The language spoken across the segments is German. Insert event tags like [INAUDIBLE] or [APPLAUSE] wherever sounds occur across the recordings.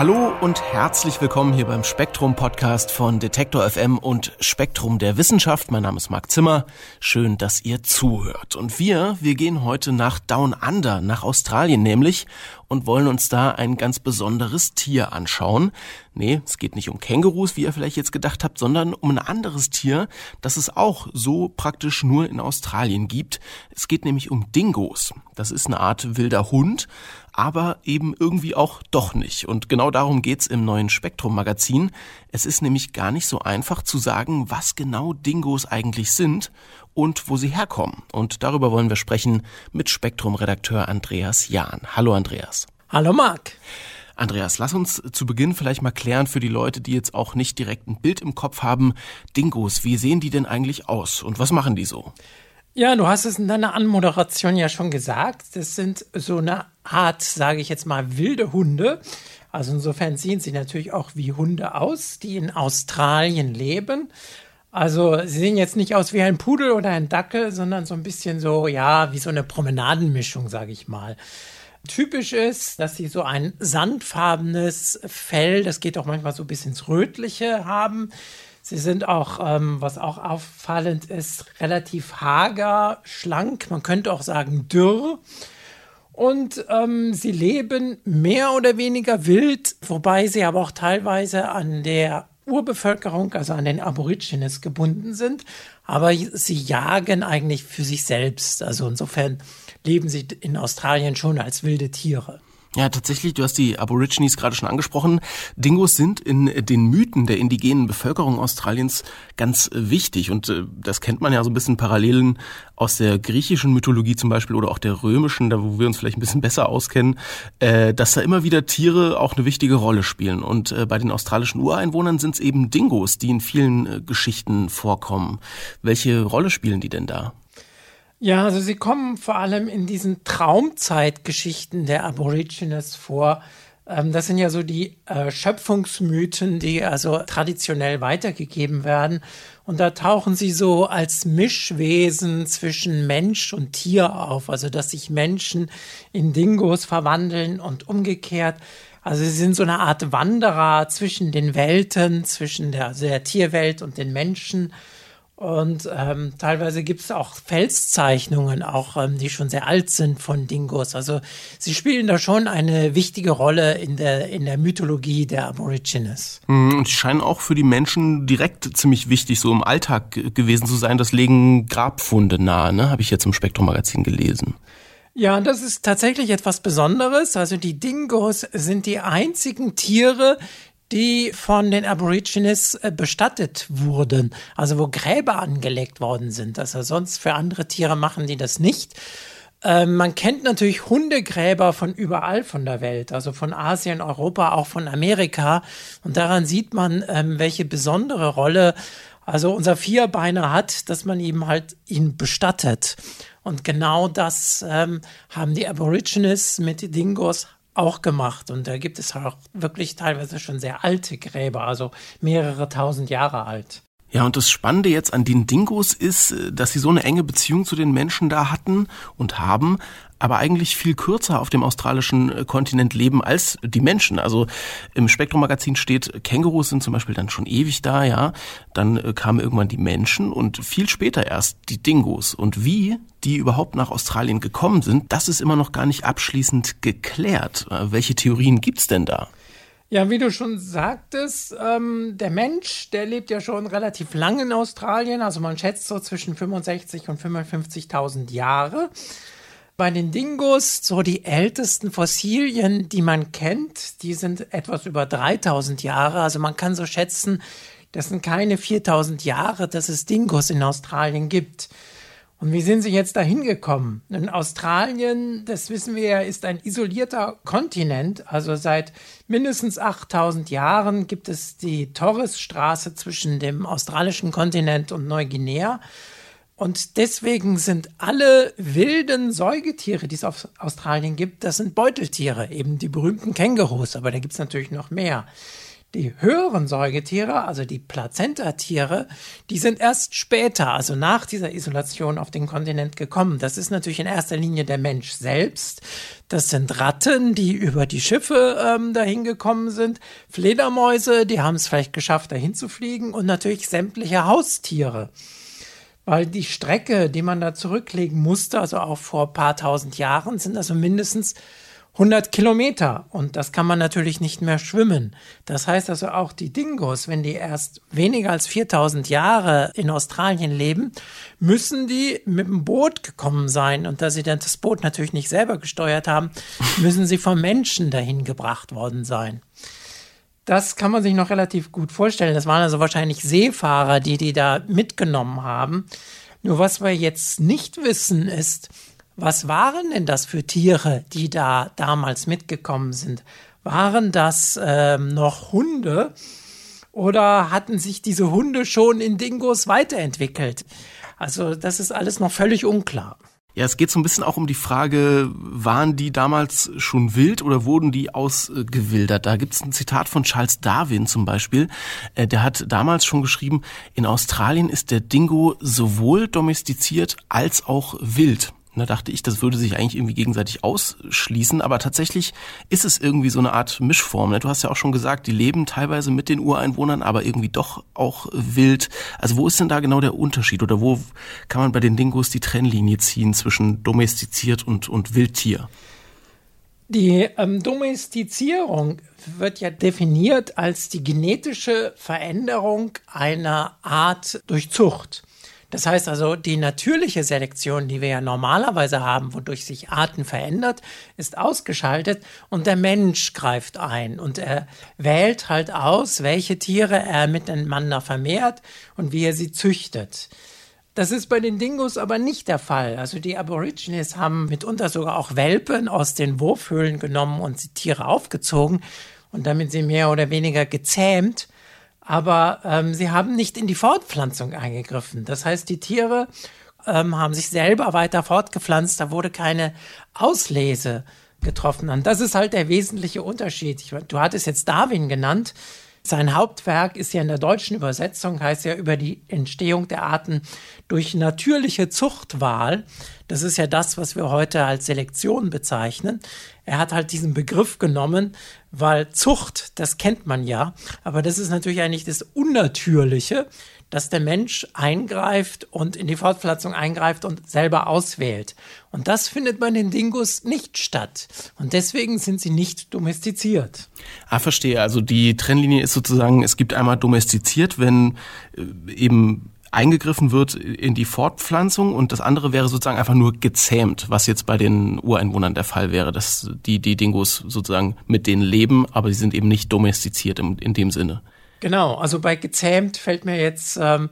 Hallo und herzlich willkommen hier beim Spektrum Podcast von Detektor FM und Spektrum der Wissenschaft. Mein Name ist Marc Zimmer. Schön, dass ihr zuhört. Und wir, wir gehen heute nach Down Under, nach Australien nämlich und wollen uns da ein ganz besonderes Tier anschauen. Nee, es geht nicht um Kängurus, wie ihr vielleicht jetzt gedacht habt, sondern um ein anderes Tier, das es auch so praktisch nur in Australien gibt. Es geht nämlich um Dingos. Das ist eine Art wilder Hund, aber eben irgendwie auch doch nicht. Und genau darum geht's im neuen Spektrum-Magazin. Es ist nämlich gar nicht so einfach zu sagen, was genau Dingos eigentlich sind und wo sie herkommen. Und darüber wollen wir sprechen mit Spektrum-Redakteur Andreas Jahn. Hallo Andreas. Hallo Marc. Andreas, lass uns zu Beginn vielleicht mal klären für die Leute, die jetzt auch nicht direkt ein Bild im Kopf haben. Dingos, wie sehen die denn eigentlich aus und was machen die so? Ja, du hast es in deiner Anmoderation ja schon gesagt. Das sind so eine Art, sage ich jetzt mal, wilde Hunde. Also insofern sehen sie natürlich auch wie Hunde aus, die in Australien leben. Also sie sehen jetzt nicht aus wie ein Pudel oder ein Dackel, sondern so ein bisschen so, ja, wie so eine Promenadenmischung, sage ich mal. Typisch ist, dass sie so ein sandfarbenes Fell, das geht auch manchmal so bis ins Rötliche haben. Sie sind auch, ähm, was auch auffallend ist, relativ hager, schlank, man könnte auch sagen dürr. Und ähm, sie leben mehr oder weniger wild, wobei sie aber auch teilweise an der Urbevölkerung, also an den Aborigines gebunden sind, aber sie jagen eigentlich für sich selbst. Also insofern leben sie in Australien schon als wilde Tiere. Ja, tatsächlich, du hast die Aborigines gerade schon angesprochen. Dingos sind in den Mythen der indigenen Bevölkerung Australiens ganz wichtig. Und äh, das kennt man ja so ein bisschen Parallelen aus der griechischen Mythologie zum Beispiel oder auch der römischen, da wo wir uns vielleicht ein bisschen [LAUGHS] besser auskennen, äh, dass da immer wieder Tiere auch eine wichtige Rolle spielen. Und äh, bei den australischen Ureinwohnern sind es eben Dingos, die in vielen Geschichten vorkommen. Welche Rolle spielen die denn da? Ja, also sie kommen vor allem in diesen Traumzeitgeschichten der Aborigines vor. Ähm, das sind ja so die äh, Schöpfungsmythen, die also traditionell weitergegeben werden. Und da tauchen sie so als Mischwesen zwischen Mensch und Tier auf. Also, dass sich Menschen in Dingos verwandeln und umgekehrt. Also sie sind so eine Art Wanderer zwischen den Welten, zwischen der, also der Tierwelt und den Menschen. Und ähm, teilweise gibt es auch Felszeichnungen, auch ähm, die schon sehr alt sind von Dingos. Also sie spielen da schon eine wichtige Rolle in der, in der Mythologie der Aborigines. Mhm, und sie scheinen auch für die Menschen direkt ziemlich wichtig, so im Alltag gewesen zu sein. Das legen Grabfunde nahe, ne? habe ich jetzt im Spektrum-Magazin gelesen. Ja, das ist tatsächlich etwas Besonderes. Also die Dingos sind die einzigen Tiere, die von den Aborigines äh, bestattet wurden, also wo Gräber angelegt worden sind. Also sonst für andere Tiere machen die das nicht. Ähm, man kennt natürlich Hundegräber von überall von der Welt, also von Asien, Europa, auch von Amerika. Und daran sieht man, ähm, welche besondere Rolle also unser Vierbeiner hat, dass man ihm halt ihn bestattet. Und genau das ähm, haben die Aborigines mit Dingos auch gemacht. Und da gibt es auch wirklich teilweise schon sehr alte Gräber, also mehrere tausend Jahre alt. Ja, und das Spannende jetzt an den Dingos ist, äh, dass sie so eine enge Beziehung zu den Menschen da hatten und haben, aber eigentlich viel kürzer auf dem australischen äh, Kontinent leben als die Menschen. Also im Spektrum-Magazin steht, Kängurus sind zum Beispiel dann schon ewig da, ja. Dann äh, kamen irgendwann die Menschen und viel später erst die Dingos. Und wie die überhaupt nach Australien gekommen sind, das ist immer noch gar nicht abschließend geklärt. Welche Theorien gibt's denn da? Ja, wie du schon sagtest, ähm, der Mensch, der lebt ja schon relativ lange in Australien. Also man schätzt so zwischen 65 und 55.000 Jahre. Bei den Dingos, so die ältesten Fossilien, die man kennt, die sind etwas über 3000 Jahre. Also man kann so schätzen, das sind keine 4000 Jahre, dass es Dingos in Australien gibt. Und wie sind sie jetzt dahin gekommen? In Australien, das wissen wir ja, ist ein isolierter Kontinent. Also seit mindestens 8000 Jahren gibt es die Torresstraße zwischen dem australischen Kontinent und Neuguinea. Und deswegen sind alle wilden Säugetiere, die es auf Australien gibt, das sind Beuteltiere, eben die berühmten Kängurus, aber da gibt es natürlich noch mehr. Die höheren Säugetiere, also die Plazentatiere, die sind erst später, also nach dieser Isolation auf den Kontinent gekommen. Das ist natürlich in erster Linie der Mensch selbst. Das sind Ratten, die über die Schiffe ähm, dahin gekommen sind, Fledermäuse, die haben es vielleicht geschafft, dahin zu fliegen und natürlich sämtliche Haustiere. Weil die Strecke, die man da zurücklegen musste, also auch vor ein paar tausend Jahren, sind also mindestens 100 Kilometer und das kann man natürlich nicht mehr schwimmen. Das heißt also auch die Dingos, wenn die erst weniger als 4000 Jahre in Australien leben, müssen die mit dem Boot gekommen sein und da sie dann das Boot natürlich nicht selber gesteuert haben, [LAUGHS] müssen sie vom Menschen dahin gebracht worden sein. Das kann man sich noch relativ gut vorstellen. Das waren also wahrscheinlich Seefahrer, die die da mitgenommen haben. Nur was wir jetzt nicht wissen ist, was waren denn das für Tiere, die da damals mitgekommen sind? Waren das ähm, noch Hunde oder hatten sich diese Hunde schon in Dingos weiterentwickelt? Also das ist alles noch völlig unklar. Ja, es geht so ein bisschen auch um die Frage, waren die damals schon wild oder wurden die ausgewildert? Da gibt es ein Zitat von Charles Darwin zum Beispiel. Äh, der hat damals schon geschrieben, in Australien ist der Dingo sowohl domestiziert als auch wild. Da dachte ich, das würde sich eigentlich irgendwie gegenseitig ausschließen, aber tatsächlich ist es irgendwie so eine Art Mischform. Ne? Du hast ja auch schon gesagt, die leben teilweise mit den Ureinwohnern, aber irgendwie doch auch wild. Also wo ist denn da genau der Unterschied oder wo kann man bei den Dingos die Trennlinie ziehen zwischen domestiziert und, und Wildtier? Die ähm, Domestizierung wird ja definiert als die genetische Veränderung einer Art durch Zucht. Das heißt also, die natürliche Selektion, die wir ja normalerweise haben, wodurch sich Arten verändert, ist ausgeschaltet und der Mensch greift ein und er wählt halt aus, welche Tiere er miteinander vermehrt und wie er sie züchtet. Das ist bei den Dingos aber nicht der Fall. Also die Aborigines haben mitunter sogar auch Welpen aus den Wurfhöhlen genommen und die Tiere aufgezogen und damit sie mehr oder weniger gezähmt aber ähm, sie haben nicht in die Fortpflanzung eingegriffen. Das heißt, die Tiere ähm, haben sich selber weiter fortgepflanzt, da wurde keine Auslese getroffen. Und das ist halt der wesentliche Unterschied. Ich, du hattest jetzt Darwin genannt. Sein Hauptwerk ist ja in der deutschen Übersetzung, heißt ja über die Entstehung der Arten durch natürliche Zuchtwahl. Das ist ja das, was wir heute als Selektion bezeichnen. Er hat halt diesen Begriff genommen, weil Zucht, das kennt man ja, aber das ist natürlich eigentlich das Unnatürliche, dass der Mensch eingreift und in die Fortpflanzung eingreift und selber auswählt. Und das findet bei den Dingos nicht statt. Und deswegen sind sie nicht domestiziert. Ah, verstehe. Also die Trennlinie ist sozusagen, es gibt einmal domestiziert, wenn äh, eben eingegriffen wird in die Fortpflanzung und das andere wäre sozusagen einfach nur gezähmt, was jetzt bei den Ureinwohnern der Fall wäre, dass die, die Dingos sozusagen mit denen leben, aber sie sind eben nicht domestiziert in, in dem Sinne. Genau, also bei gezähmt fällt mir jetzt ähm,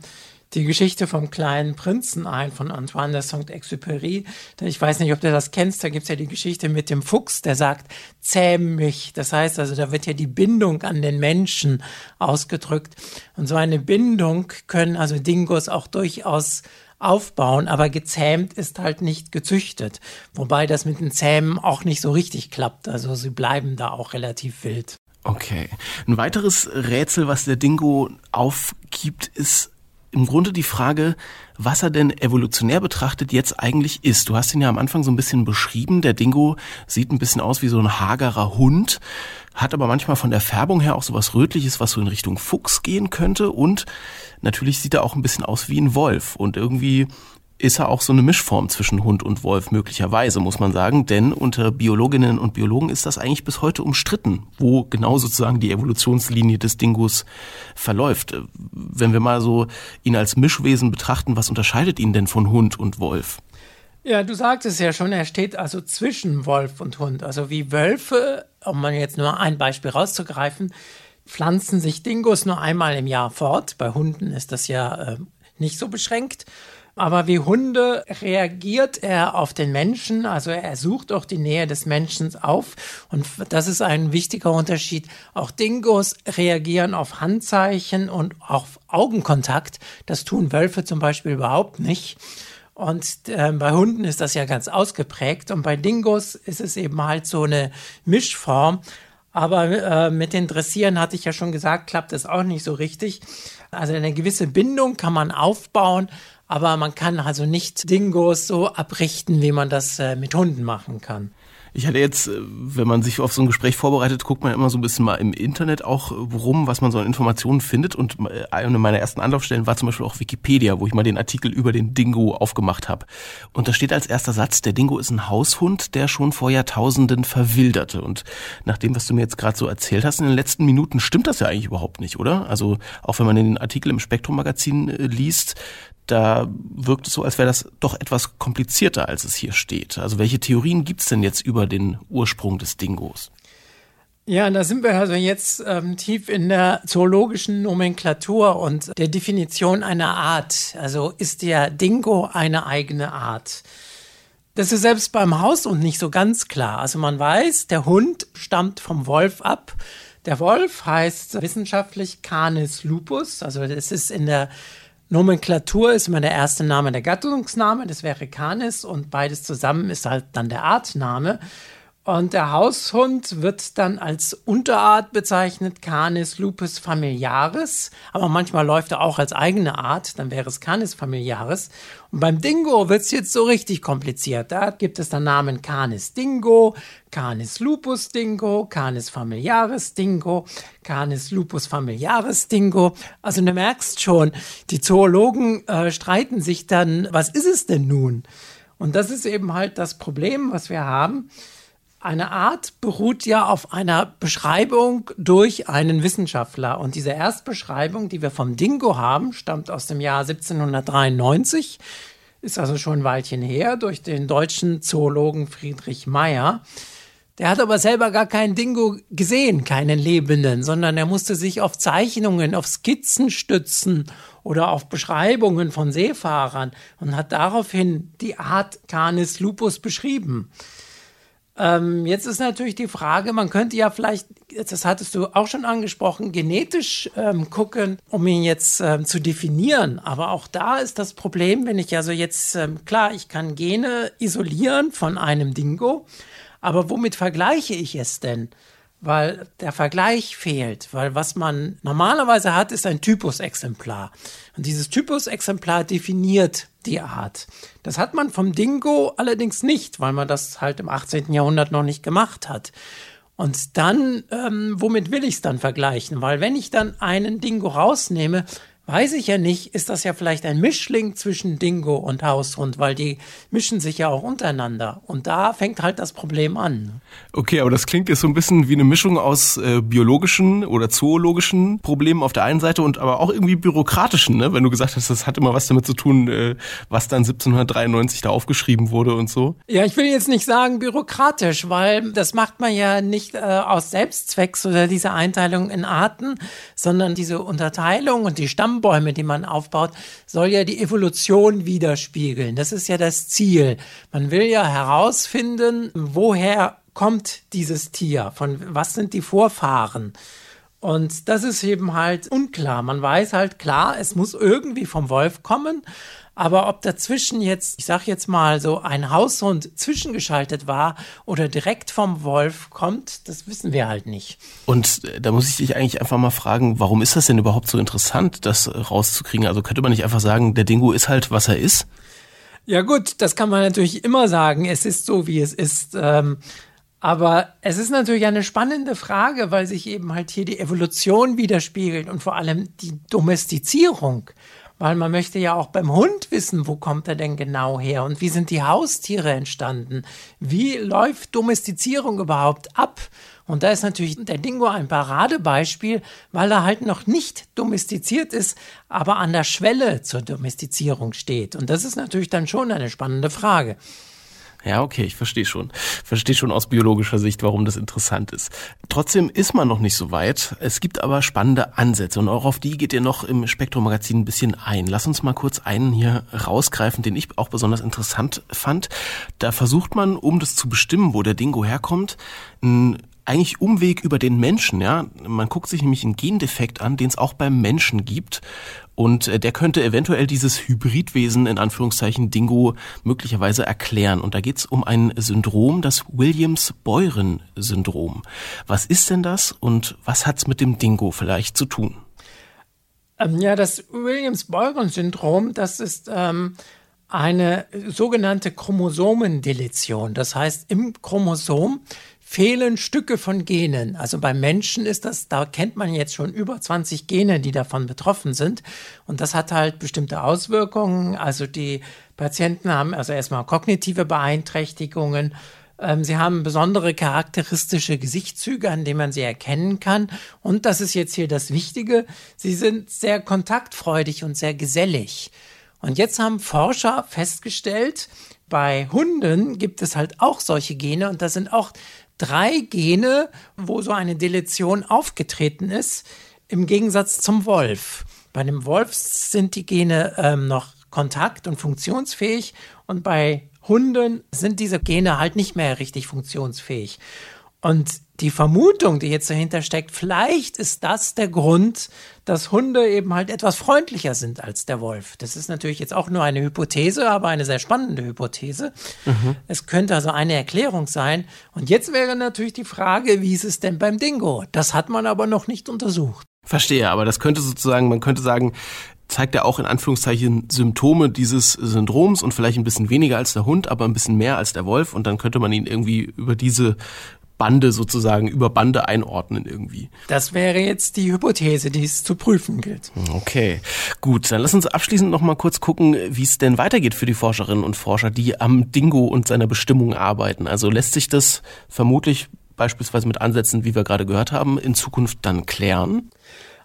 die Geschichte vom kleinen Prinzen ein von Antoine de Saint-Exupéry. Ich weiß nicht, ob du das kennst. Da gibt's ja die Geschichte mit dem Fuchs, der sagt, zähm mich. Das heißt also, da wird ja die Bindung an den Menschen ausgedrückt. Und so eine Bindung können also Dingos auch durchaus aufbauen, aber gezähmt ist halt nicht gezüchtet. Wobei das mit den Zähmen auch nicht so richtig klappt. Also sie bleiben da auch relativ wild. Okay. Ein weiteres Rätsel, was der Dingo aufgibt, ist im Grunde die Frage, was er denn evolutionär betrachtet jetzt eigentlich ist. Du hast ihn ja am Anfang so ein bisschen beschrieben. Der Dingo sieht ein bisschen aus wie so ein hagerer Hund, hat aber manchmal von der Färbung her auch so was Rötliches, was so in Richtung Fuchs gehen könnte. Und natürlich sieht er auch ein bisschen aus wie ein Wolf. Und irgendwie ist er auch so eine Mischform zwischen Hund und Wolf möglicherweise, muss man sagen. Denn unter Biologinnen und Biologen ist das eigentlich bis heute umstritten, wo genau sozusagen die Evolutionslinie des Dingus verläuft. Wenn wir mal so ihn als Mischwesen betrachten, was unterscheidet ihn denn von Hund und Wolf? Ja, du sagtest ja schon, er steht also zwischen Wolf und Hund. Also wie Wölfe, um mal jetzt nur ein Beispiel rauszugreifen, pflanzen sich Dingos nur einmal im Jahr fort. Bei Hunden ist das ja äh, nicht so beschränkt. Aber wie Hunde reagiert er auf den Menschen, also er sucht auch die Nähe des Menschen auf. Und das ist ein wichtiger Unterschied. Auch Dingos reagieren auf Handzeichen und auf Augenkontakt. Das tun Wölfe zum Beispiel überhaupt nicht. Und äh, bei Hunden ist das ja ganz ausgeprägt. Und bei Dingos ist es eben halt so eine Mischform. Aber äh, mit den Dressieren hatte ich ja schon gesagt, klappt das auch nicht so richtig. Also eine gewisse Bindung kann man aufbauen, aber man kann also nicht Dingos so abrichten, wie man das äh, mit Hunden machen kann. Ich hatte jetzt, äh, wenn man sich auf so ein Gespräch vorbereitet, guckt man immer so ein bisschen mal im Internet auch rum, was man so an Informationen findet. Und äh, eine meiner ersten Anlaufstellen war zum Beispiel auch Wikipedia, wo ich mal den Artikel über den Dingo aufgemacht habe. Und da steht als erster Satz, der Dingo ist ein Haushund, der schon vor Jahrtausenden verwilderte. Und nach dem, was du mir jetzt gerade so erzählt hast in den letzten Minuten, stimmt das ja eigentlich überhaupt nicht, oder? Also auch wenn man den Artikel im Spektrum-Magazin äh, liest, da wirkt es so, als wäre das doch etwas komplizierter, als es hier steht. Also welche Theorien gibt es denn jetzt über den Ursprung des Dingos? Ja, da sind wir also jetzt ähm, tief in der zoologischen Nomenklatur und der Definition einer Art. Also ist der Dingo eine eigene Art? Das ist selbst beim Haushund nicht so ganz klar. Also man weiß, der Hund stammt vom Wolf ab. Der Wolf heißt wissenschaftlich Canis lupus. Also das ist in der Nomenklatur ist immer der erste Name der Gattungsname, das wäre Canis und beides zusammen ist halt dann der Artname. Und der Haushund wird dann als Unterart bezeichnet, Canis lupus familiaris. Aber manchmal läuft er auch als eigene Art, dann wäre es Canis familiaris. Und beim Dingo wird es jetzt so richtig kompliziert. Da gibt es dann Namen Canis Dingo, Canis lupus Dingo, Canis familiaris Dingo, Canis lupus familiaris Dingo. Also du merkst schon, die Zoologen äh, streiten sich dann, was ist es denn nun? Und das ist eben halt das Problem, was wir haben eine Art beruht ja auf einer Beschreibung durch einen Wissenschaftler. Und diese Erstbeschreibung, die wir vom Dingo haben, stammt aus dem Jahr 1793, ist also schon ein Weilchen her, durch den deutschen Zoologen Friedrich Meyer. Der hat aber selber gar keinen Dingo gesehen, keinen Lebenden, sondern er musste sich auf Zeichnungen, auf Skizzen stützen oder auf Beschreibungen von Seefahrern und hat daraufhin die Art Canis lupus beschrieben. Ähm, jetzt ist natürlich die Frage, man könnte ja vielleicht, das hattest du auch schon angesprochen, genetisch ähm, gucken, um ihn jetzt ähm, zu definieren. Aber auch da ist das Problem, wenn ich also jetzt, ähm, klar, ich kann Gene isolieren von einem Dingo, aber womit vergleiche ich es denn? Weil der Vergleich fehlt, weil was man normalerweise hat, ist ein Typusexemplar. Und dieses Typusexemplar definiert die Art. Das hat man vom Dingo allerdings nicht, weil man das halt im 18. Jahrhundert noch nicht gemacht hat. Und dann, ähm, womit will ich es dann vergleichen? Weil wenn ich dann einen Dingo rausnehme, weiß ich ja nicht, ist das ja vielleicht ein Mischling zwischen Dingo und Haushund, weil die mischen sich ja auch untereinander. Und da fängt halt das Problem an. Okay, aber das klingt jetzt so ein bisschen wie eine Mischung aus äh, biologischen oder zoologischen Problemen auf der einen Seite und aber auch irgendwie bürokratischen, ne? wenn du gesagt hast, das hat immer was damit zu tun, äh, was dann 1793 da aufgeschrieben wurde und so. Ja, ich will jetzt nicht sagen bürokratisch, weil das macht man ja nicht äh, aus Selbstzwecks oder diese Einteilung in Arten, sondern diese Unterteilung und die Stamm Stammbäume, die man aufbaut, soll ja die Evolution widerspiegeln. Das ist ja das Ziel. Man will ja herausfinden, woher kommt dieses Tier, von was sind die Vorfahren. Und das ist eben halt unklar. Man weiß halt klar, es muss irgendwie vom Wolf kommen, aber ob dazwischen jetzt, ich sag jetzt mal so, ein Haushund zwischengeschaltet war oder direkt vom Wolf kommt, das wissen wir halt nicht. Und äh, da muss ich dich eigentlich einfach mal fragen, warum ist das denn überhaupt so interessant, das rauszukriegen? Also könnte man nicht einfach sagen, der Dingo ist halt, was er ist? Ja gut, das kann man natürlich immer sagen. Es ist so, wie es ist. Ähm, aber es ist natürlich eine spannende Frage, weil sich eben halt hier die Evolution widerspiegelt und vor allem die Domestizierung weil man möchte ja auch beim Hund wissen, wo kommt er denn genau her und wie sind die Haustiere entstanden? Wie läuft Domestizierung überhaupt ab? Und da ist natürlich der Dingo ein Paradebeispiel, weil er halt noch nicht domestiziert ist, aber an der Schwelle zur Domestizierung steht. Und das ist natürlich dann schon eine spannende Frage. Ja, okay, ich verstehe schon. Verstehe schon aus biologischer Sicht, warum das interessant ist. Trotzdem ist man noch nicht so weit. Es gibt aber spannende Ansätze und auch auf die geht ihr noch im Spektrum-Magazin ein bisschen ein. Lass uns mal kurz einen hier rausgreifen, den ich auch besonders interessant fand. Da versucht man, um das zu bestimmen, wo der Dingo herkommt, ein eigentlich Umweg über den Menschen, ja. Man guckt sich nämlich einen Gendefekt an, den es auch beim Menschen gibt. Und äh, der könnte eventuell dieses Hybridwesen in Anführungszeichen Dingo möglicherweise erklären. Und da geht's um ein Syndrom, das Williams-Beuren-Syndrom. Was ist denn das und was hat's mit dem Dingo vielleicht zu tun? Ähm, ja, das Williams-Beuren-Syndrom, das ist ähm, eine sogenannte Chromosomendeletion. Das heißt, im Chromosom fehlen Stücke von Genen. Also beim Menschen ist das, da kennt man jetzt schon über 20 Gene, die davon betroffen sind. Und das hat halt bestimmte Auswirkungen. Also die Patienten haben also erstmal kognitive Beeinträchtigungen. Ähm, sie haben besondere charakteristische Gesichtszüge, an denen man sie erkennen kann. Und das ist jetzt hier das Wichtige. Sie sind sehr kontaktfreudig und sehr gesellig. Und jetzt haben Forscher festgestellt, bei Hunden gibt es halt auch solche Gene und da sind auch drei Gene, wo so eine Deletion aufgetreten ist, im Gegensatz zum Wolf. Bei dem Wolf sind die Gene ähm, noch kontakt- und funktionsfähig und bei Hunden sind diese Gene halt nicht mehr richtig funktionsfähig. Und die Vermutung, die jetzt dahinter steckt, vielleicht ist das der Grund, dass Hunde eben halt etwas freundlicher sind als der Wolf. Das ist natürlich jetzt auch nur eine Hypothese, aber eine sehr spannende Hypothese. Mhm. Es könnte also eine Erklärung sein. Und jetzt wäre natürlich die Frage, wie ist es denn beim Dingo? Das hat man aber noch nicht untersucht. Verstehe, aber das könnte sozusagen, man könnte sagen, zeigt er auch in Anführungszeichen Symptome dieses Syndroms und vielleicht ein bisschen weniger als der Hund, aber ein bisschen mehr als der Wolf und dann könnte man ihn irgendwie über diese Bande sozusagen über Bande einordnen irgendwie. Das wäre jetzt die Hypothese, die es zu prüfen gilt. Okay, gut. Dann lass uns abschließend noch mal kurz gucken, wie es denn weitergeht für die Forscherinnen und Forscher, die am Dingo und seiner Bestimmung arbeiten. Also lässt sich das vermutlich beispielsweise mit Ansätzen, wie wir gerade gehört haben, in Zukunft dann klären?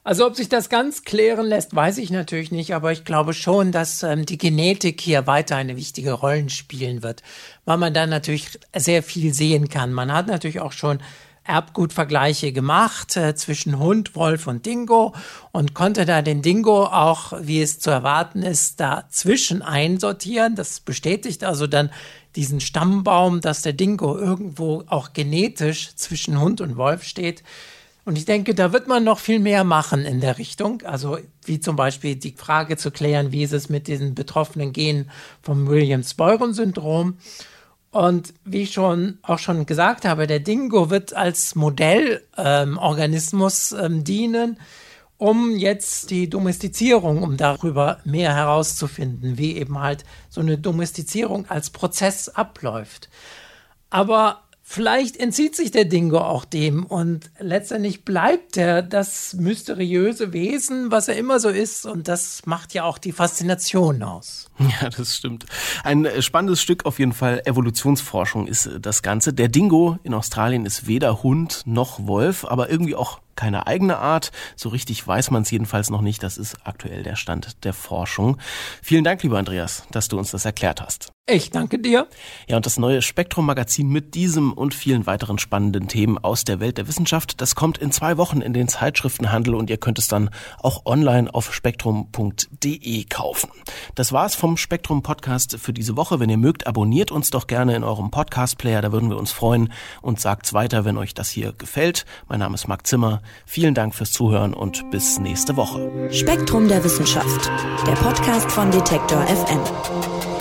Also ob sich das ganz klären lässt, weiß ich natürlich nicht, aber ich glaube schon, dass ähm, die Genetik hier weiter eine wichtige Rolle spielen wird, weil man dann natürlich sehr viel sehen kann. Man hat natürlich auch schon Erbgutvergleiche gemacht äh, zwischen Hund, Wolf und Dingo und konnte da den Dingo auch, wie es zu erwarten ist, dazwischen einsortieren. Das bestätigt also dann diesen Stammbaum, dass der Dingo irgendwo auch genetisch zwischen Hund und Wolf steht. Und ich denke, da wird man noch viel mehr machen in der Richtung. Also wie zum Beispiel die Frage zu klären, wie ist es mit diesen betroffenen Genen vom Williams-Beuren-Syndrom. Und wie ich schon auch schon gesagt habe, der Dingo wird als Modellorganismus ähm, ähm, dienen, um jetzt die Domestizierung, um darüber mehr herauszufinden, wie eben halt so eine Domestizierung als Prozess abläuft. Aber Vielleicht entzieht sich der Dingo auch dem und letztendlich bleibt er das mysteriöse Wesen, was er immer so ist und das macht ja auch die Faszination aus. Ja, das stimmt. Ein äh, spannendes Stück auf jeden Fall. Evolutionsforschung ist äh, das Ganze. Der Dingo in Australien ist weder Hund noch Wolf, aber irgendwie auch keine eigene Art. So richtig weiß man es jedenfalls noch nicht. Das ist aktuell der Stand der Forschung. Vielen Dank, lieber Andreas, dass du uns das erklärt hast. Ich danke dir. Ja, und das neue Spektrum-Magazin mit diesem und vielen weiteren spannenden Themen aus der Welt der Wissenschaft, das kommt in zwei Wochen in den Zeitschriftenhandel und ihr könnt es dann auch online auf spektrum.de kaufen. Das war's vom Spektrum Podcast für diese Woche. Wenn ihr mögt, abonniert uns doch gerne in eurem Podcast Player, da würden wir uns freuen und sagt's weiter, wenn euch das hier gefällt. Mein Name ist Marc Zimmer. Vielen Dank fürs Zuhören und bis nächste Woche. Spektrum der Wissenschaft, der Podcast von Detektor FM.